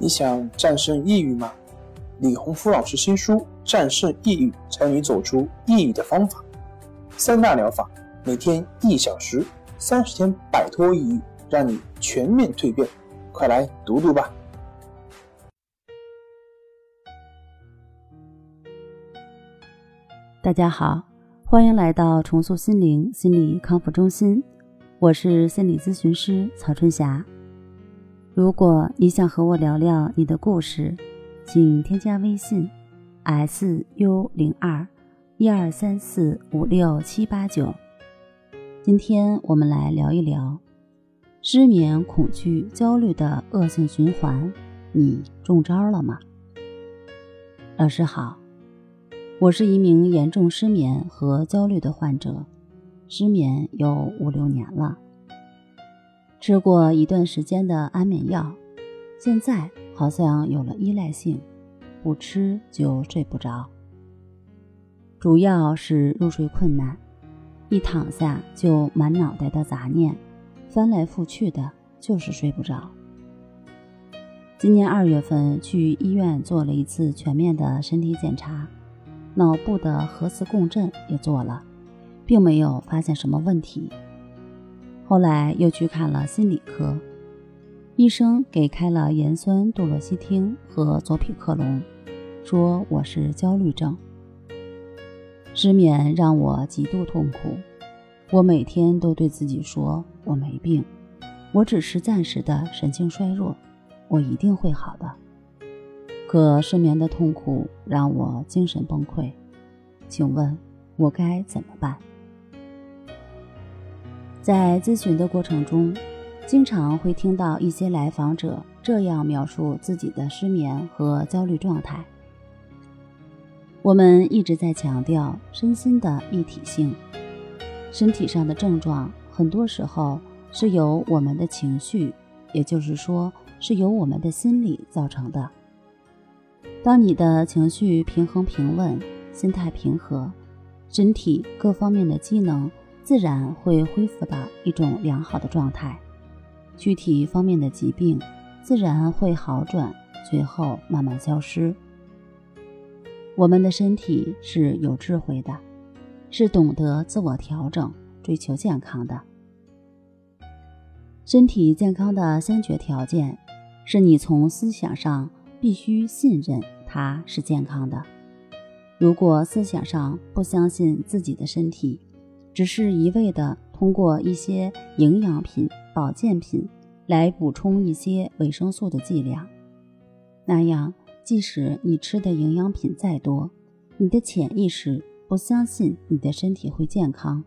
你想战胜抑郁吗？李洪福老师新书《战胜抑郁，教你走出抑郁的方法》，三大疗法，每天一小时，三十天摆脱抑郁，让你全面蜕变。快来读读吧！大家好，欢迎来到重塑心灵心理康复中心，我是心理咨询师曹春霞。如果你想和我聊聊你的故事，请添加微信 s u 零二一二三四五六七八九。今天我们来聊一聊失眠、恐惧、焦虑的恶性循环，你中招了吗？老师好，我是一名严重失眠和焦虑的患者，失眠有五六年了。吃过一段时间的安眠药，现在好像有了依赖性，不吃就睡不着。主要是入睡困难，一躺下就满脑袋的杂念，翻来覆去的，就是睡不着。今年二月份去医院做了一次全面的身体检查，脑部的核磁共振也做了，并没有发现什么问题。后来又去看了心理科，医生给开了盐酸度洛西汀和佐匹克隆，说我是焦虑症。失眠让我极度痛苦，我每天都对自己说我没病，我只是暂时的神经衰弱，我一定会好的。可失眠的痛苦让我精神崩溃，请问，我该怎么办？在咨询的过程中，经常会听到一些来访者这样描述自己的失眠和焦虑状态。我们一直在强调身心的一体性，身体上的症状很多时候是由我们的情绪，也就是说是由我们的心理造成的。当你的情绪平衡平稳，心态平和，身体各方面的机能。自然会恢复到一种良好的状态，具体方面的疾病自然会好转，最后慢慢消失。我们的身体是有智慧的，是懂得自我调整、追求健康的。身体健康的先决条件，是你从思想上必须信任它是健康的。如果思想上不相信自己的身体，只是一味的通过一些营养品、保健品来补充一些维生素的剂量，那样即使你吃的营养品再多，你的潜意识不相信你的身体会健康，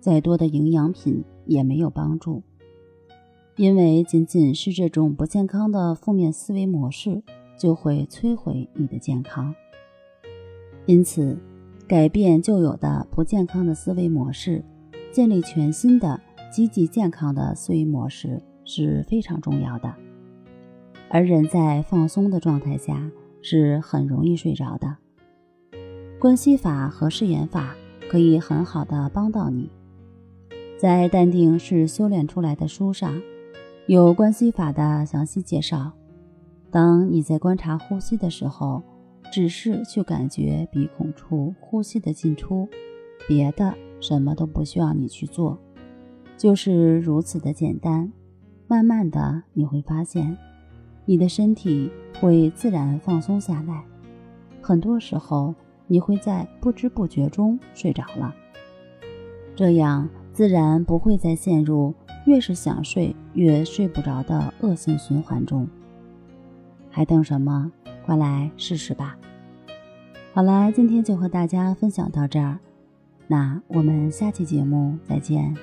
再多的营养品也没有帮助，因为仅仅是这种不健康的负面思维模式就会摧毁你的健康，因此。改变旧有的不健康的思维模式，建立全新的积极健康的思维模式是非常重要的。而人在放松的状态下是很容易睡着的。关系法和誓言法可以很好的帮到你。在《淡定是修炼出来的》书上，有关系法的详细介绍。当你在观察呼吸的时候。只是去感觉鼻孔处呼吸的进出，别的什么都不需要你去做，就是如此的简单。慢慢的你会发现，你的身体会自然放松下来。很多时候你会在不知不觉中睡着了，这样自然不会再陷入越是想睡越睡不着的恶性循环中。还等什么？快来试试吧！好了，今天就和大家分享到这儿，那我们下期节目再见。